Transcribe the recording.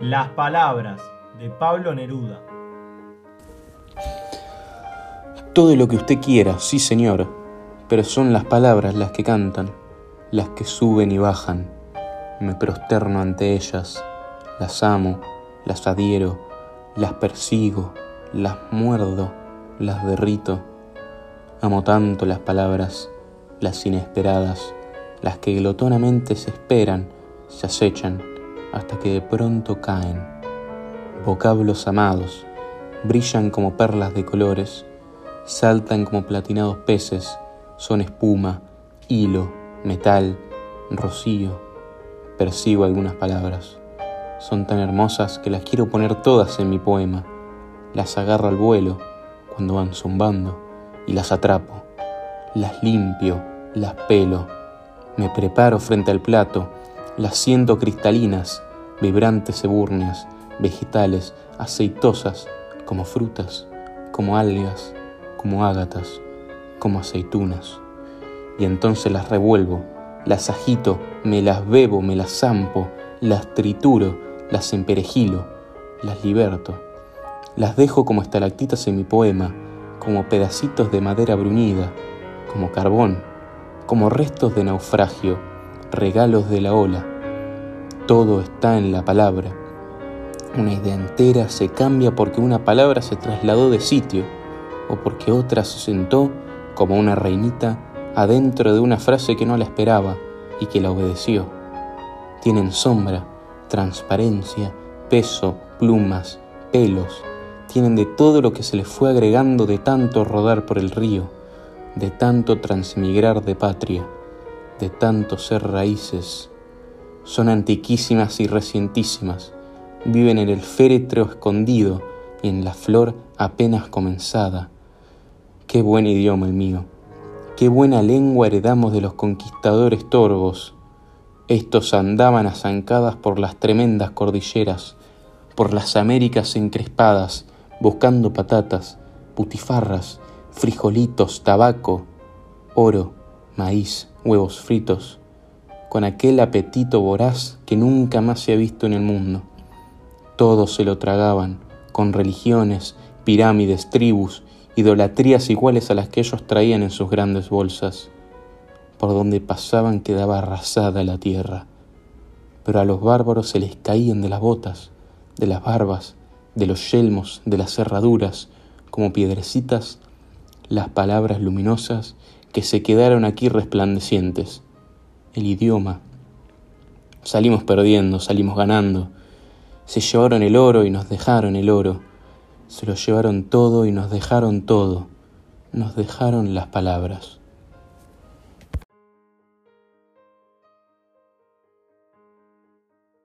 Las palabras de Pablo Neruda. Todo lo que usted quiera, sí señor, pero son las palabras las que cantan, las que suben y bajan. Me prosterno ante ellas, las amo, las adhiero, las persigo, las muerdo, las derrito. Amo tanto las palabras, las inesperadas, las que glotonamente se esperan, se acechan, hasta que de pronto caen. Vocablos amados, brillan como perlas de colores, saltan como platinados peces, son espuma, hilo, metal, rocío. Persigo algunas palabras. Son tan hermosas que las quiero poner todas en mi poema. Las agarro al vuelo cuando van zumbando y las atrapo. Las limpio, las pelo. Me preparo frente al plato las siento cristalinas, vibrantes ebúrneas, vegetales, aceitosas, como frutas, como algas, como ágatas, como aceitunas. Y entonces las revuelvo, las agito, me las bebo, me las zampo, las trituro, las emperejilo, las liberto. Las dejo como estalactitas en mi poema, como pedacitos de madera bruñida, como carbón, como restos de naufragio, regalos de la ola. Todo está en la palabra. Una idea entera se cambia porque una palabra se trasladó de sitio o porque otra se sentó como una reinita adentro de una frase que no la esperaba y que la obedeció. Tienen sombra, transparencia, peso, plumas, pelos, tienen de todo lo que se les fue agregando de tanto rodar por el río, de tanto transmigrar de patria de tanto ser raíces. Son antiquísimas y recientísimas, viven en el féretro escondido y en la flor apenas comenzada. Qué buen idioma el mío, qué buena lengua heredamos de los conquistadores torvos. Estos andaban a zancadas por las tremendas cordilleras, por las Américas encrespadas, buscando patatas, putifarras, frijolitos, tabaco, oro, maíz, huevos fritos, con aquel apetito voraz que nunca más se ha visto en el mundo. Todos se lo tragaban, con religiones, pirámides, tribus, idolatrías iguales a las que ellos traían en sus grandes bolsas. Por donde pasaban quedaba arrasada la tierra. Pero a los bárbaros se les caían de las botas, de las barbas, de los yelmos, de las cerraduras, como piedrecitas, las palabras luminosas que se quedaron aquí resplandecientes. El idioma. Salimos perdiendo, salimos ganando. Se llevaron el oro y nos dejaron el oro. Se lo llevaron todo y nos dejaron todo. Nos dejaron las palabras.